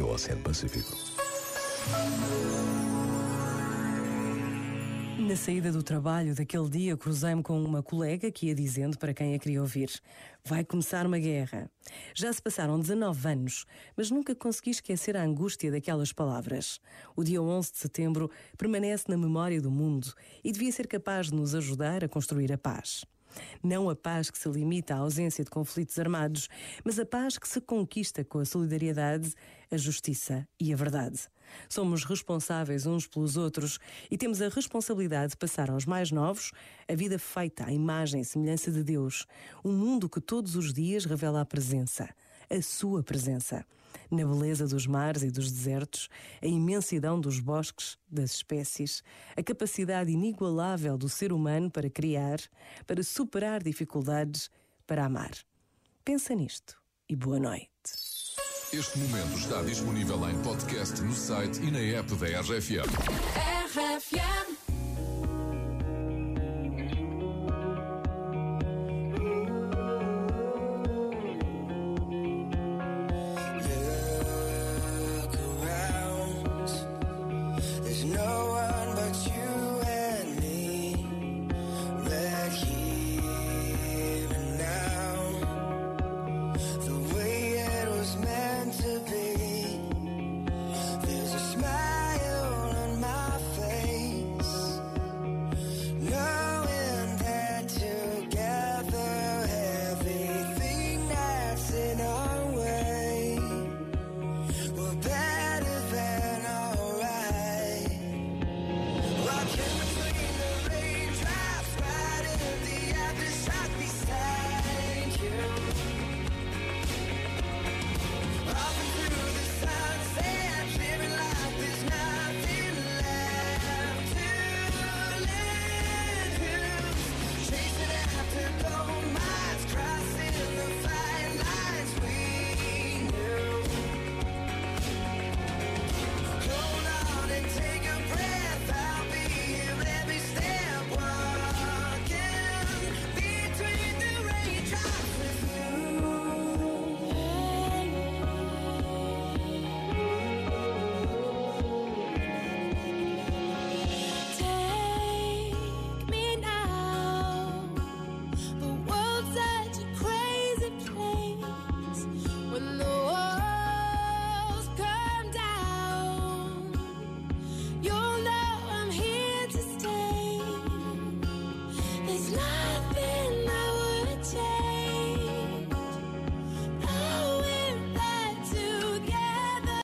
e o Oceano Pacífico. Na saída do trabalho daquele dia, cruzei-me com uma colega que ia dizendo para quem a queria ouvir: Vai começar uma guerra. Já se passaram 19 anos, mas nunca consegui esquecer a angústia daquelas palavras. O dia 11 de setembro permanece na memória do mundo e devia ser capaz de nos ajudar a construir a paz. Não a paz que se limita à ausência de conflitos armados, mas a paz que se conquista com a solidariedade, a justiça e a verdade. Somos responsáveis uns pelos outros e temos a responsabilidade de passar aos mais novos a vida feita à imagem e semelhança de Deus, um mundo que todos os dias revela a presença, a sua presença na beleza dos mares e dos desertos, a imensidão dos bosques, das espécies, a capacidade inigualável do ser humano para criar, para superar dificuldades, para amar. Pensa nisto e boa noite. Este momento está disponível em podcast no site e na app da RFM.